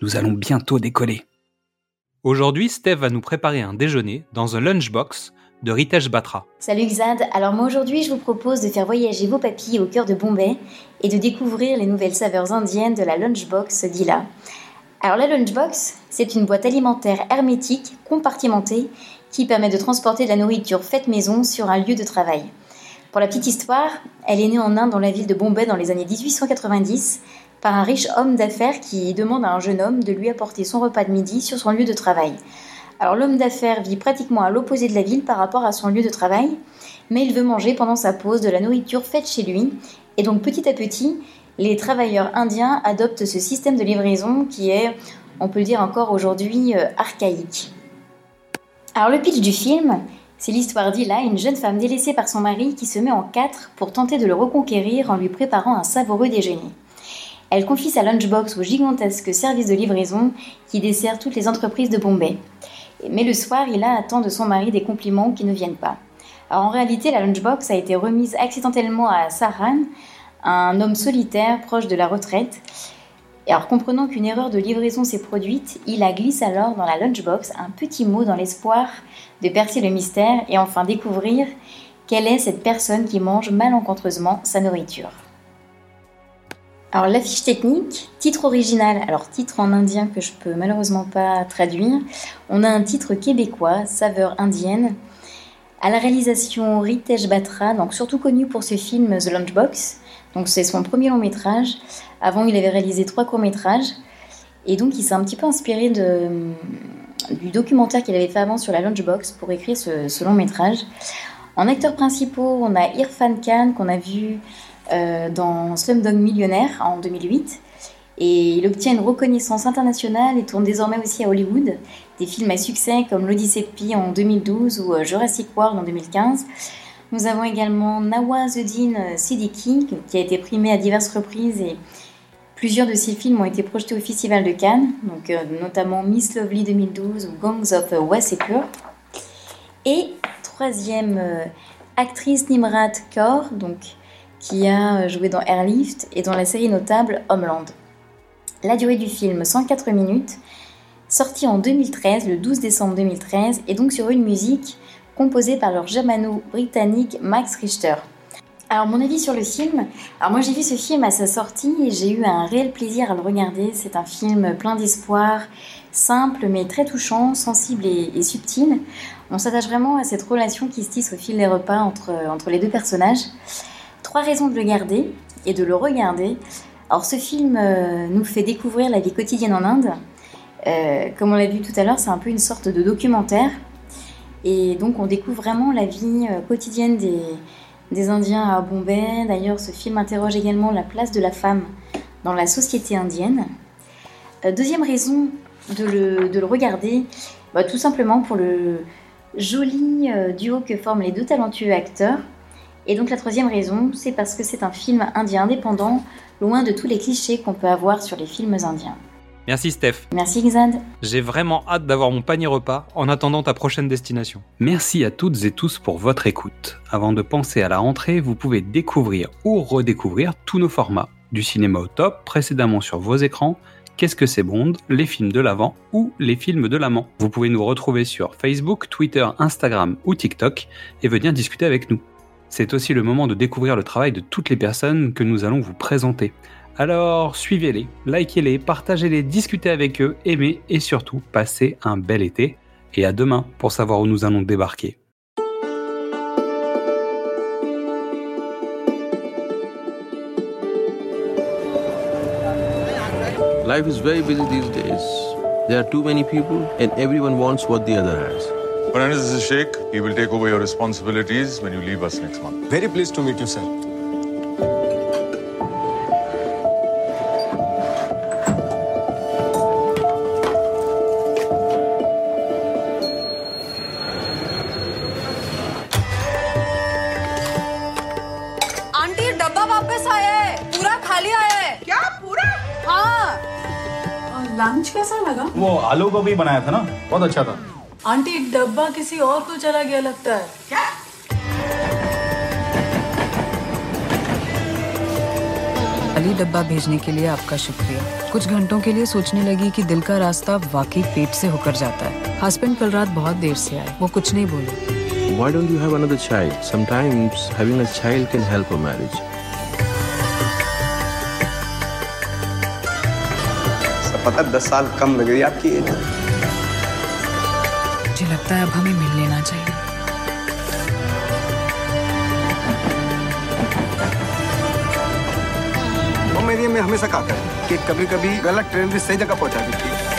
nous allons bientôt décoller. Aujourd'hui, Steph va nous préparer un déjeuner dans un lunchbox de Ritesh Batra. Salut Xad, alors moi aujourd'hui je vous propose de faire voyager vos papilles au cœur de Bombay et de découvrir les nouvelles saveurs indiennes de la lunchbox d'Ila. Alors la lunchbox, c'est une boîte alimentaire hermétique, compartimentée, qui permet de transporter de la nourriture faite maison sur un lieu de travail. Pour la petite histoire, elle est née en Inde dans la ville de Bombay dans les années 1890 par un riche homme d'affaires qui demande à un jeune homme de lui apporter son repas de midi sur son lieu de travail. Alors l'homme d'affaires vit pratiquement à l'opposé de la ville par rapport à son lieu de travail, mais il veut manger pendant sa pause de la nourriture faite chez lui, et donc petit à petit, les travailleurs indiens adoptent ce système de livraison qui est, on peut le dire encore aujourd'hui, euh, archaïque. Alors le pitch du film, c'est l'histoire d'Ila, une jeune femme délaissée par son mari qui se met en quatre pour tenter de le reconquérir en lui préparant un savoureux déjeuner. Elle confie sa lunchbox au gigantesque service de livraison qui dessert toutes les entreprises de Bombay. Mais le soir, il a attend de son mari des compliments qui ne viennent pas. Alors en réalité, la lunchbox a été remise accidentellement à Saran, un homme solitaire proche de la retraite. Et comprenant qu'une erreur de livraison s'est produite, il a glissé alors dans la lunchbox un petit mot dans l'espoir de percer le mystère et enfin découvrir quelle est cette personne qui mange malencontreusement sa nourriture. Alors l'affiche technique, titre original, alors titre en indien que je peux malheureusement pas traduire. On a un titre québécois, saveur indienne. À la réalisation Ritesh Batra, donc surtout connu pour ce film The Lunchbox. Donc c'est son premier long métrage. Avant il avait réalisé trois courts métrages. Et donc il s'est un petit peu inspiré du documentaire qu'il avait fait avant sur la Lunchbox pour écrire ce, ce long métrage. En acteurs principaux, on a Irfan Khan qu'on a vu dans Slumdog Millionnaire en 2008. Et il obtient une reconnaissance internationale et tourne désormais aussi à Hollywood. Des films à succès comme L'Odyssée de en 2012 ou euh, Jurassic World en 2015. Nous avons également Nawazuddin Siddiqui qui a été primé à diverses reprises et plusieurs de ses films ont été projetés au Festival de Cannes, donc euh, notamment Miss Lovely 2012 ou Gangs of Wasseypur. Et troisième actrice Nimrat Kaur, donc qui a joué dans Airlift et dans la série notable Homeland. La durée du film, 104 minutes, sorti en 2013, le 12 décembre 2013, et donc sur une musique composée par leur germano-britannique Max Richter. Alors mon avis sur le film, alors moi j'ai vu ce film à sa sortie et j'ai eu un réel plaisir à le regarder. C'est un film plein d'espoir, simple mais très touchant, sensible et, subtil. On s'attache vraiment à cette relation qui se tisse au fil des repas entre, entre les deux personnages trois raisons de le garder et de le regarder. Alors ce film euh, nous fait découvrir la vie quotidienne en Inde. Euh, comme on l'a vu tout à l'heure, c'est un peu une sorte de documentaire. Et donc on découvre vraiment la vie euh, quotidienne des, des Indiens à Bombay. D'ailleurs, ce film interroge également la place de la femme dans la société indienne. deuxième raison de le, de le regarder, bah, tout simplement pour le joli duo que forment les deux talentueux acteurs. Et donc la troisième raison, c'est parce que c'est un film indien indépendant, loin de tous les clichés qu'on peut avoir sur les films indiens. Merci Steph. Merci Xad. J'ai vraiment hâte d'avoir mon panier repas en attendant ta prochaine destination. Merci à toutes et tous pour votre écoute. Avant de penser à la rentrée, vous pouvez découvrir ou redécouvrir tous nos formats. Du cinéma au top, précédemment sur vos écrans, Qu'est-ce que c'est Bond, les films de l'avant ou les films de l'amant. Vous pouvez nous retrouver sur Facebook, Twitter, Instagram ou TikTok et venir discuter avec nous. C'est aussi le moment de découvrir le travail de toutes les personnes que nous allons vous présenter. Alors suivez-les, likez-les, partagez-les, discutez avec eux, aimez et surtout passez un bel été. Et à demain pour savoir où nous allons débarquer. Life is very busy these days. There are too many people, and everyone wants what the other has. When Anis is a sheikh, he will take over your responsibilities when you leave us next month. Very pleased to meet you, sir. Aunty डब्बा वापस आया है पूरा खाली आया है क्या पूरा हाँ लंच कैसा लगा वो आलू गोभी बनाया था ना बहुत अच्छा था आंटी डब्बा किसी और को चला गया लगता है। क्या? खाली डब्बा भेजने के लिए आपका शुक्रिया। कुछ घंटों के लिए सोचने लगी कि दिल का रास्ता वाकई पेट से होकर जाता है। हस्बैंड कल रात बहुत देर से आए। वो कुछ नहीं बोले। Why don't you have another child? Sometimes having a child can help a marriage. पता दस साल कम लग रही है आपकी। एज मुझे लगता है अब हमें मिल लेना चाहिए। मेरी हमेशा कहा है कि कभी कभी गलत ट्रेन भी सही जगह पहुँचा देती है।